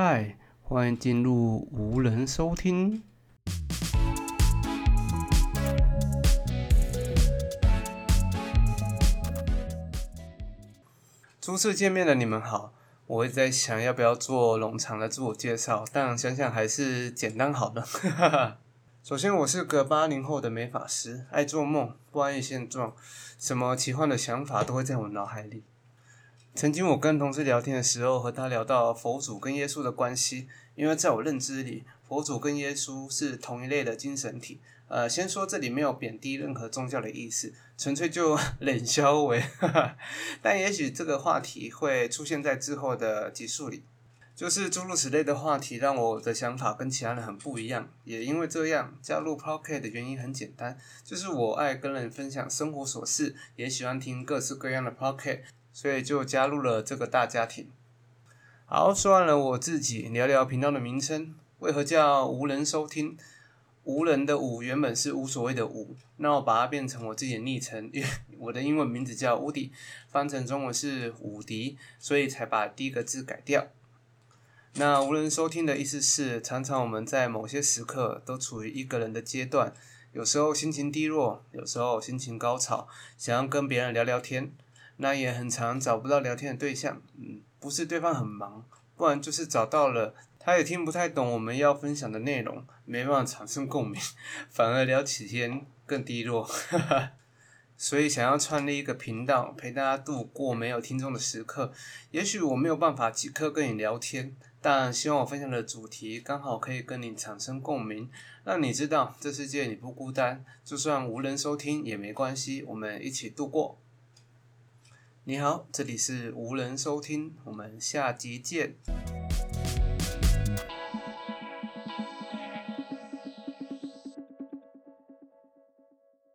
嗨，欢迎进入无人收听。初次见面的你们好，我一直在想要不要做冗长的自我介绍，但想想还是简单好了。首先，我是个八零后的美发师，爱做梦，不安于现状，什么奇幻的想法都会在我脑海里。曾经我跟同事聊天的时候，和他聊到佛祖跟耶稣的关系，因为在我认知里，佛祖跟耶稣是同一类的精神体。呃，先说这里没有贬低任何宗教的意思，纯粹就 冷消为。但也许这个话题会出现在之后的集数里。就是诸如此类的话题，让我的想法跟其他人很不一样。也因为这样，加入 p o c k e t 的原因很简单，就是我爱跟人分享生活琐事，也喜欢听各式各样的 p o c k e t 所以就加入了这个大家庭。好，说完了我自己，聊聊频道的名称，为何叫无人收听？无人的无原本是无所谓的无，那我把它变成我自己的昵称，因为我的英文名字叫无敌，翻成中文是无敌，所以才把第一个字改掉。那无人收听的意思是，常常我们在某些时刻都处于一个人的阶段，有时候心情低落，有时候心情高潮，想要跟别人聊聊天，那也很常找不到聊天的对象。嗯，不是对方很忙，不然就是找到了，他也听不太懂我们要分享的内容，没办法产生共鸣，反而聊起天更低落。所以想要创立一个频道，陪大家度过没有听众的时刻。也许我没有办法即刻跟你聊天，但希望我分享的主题刚好可以跟你产生共鸣，让你知道这世界你不孤单，就算无人收听也没关系，我们一起度过。你好，这里是无人收听，我们下集见。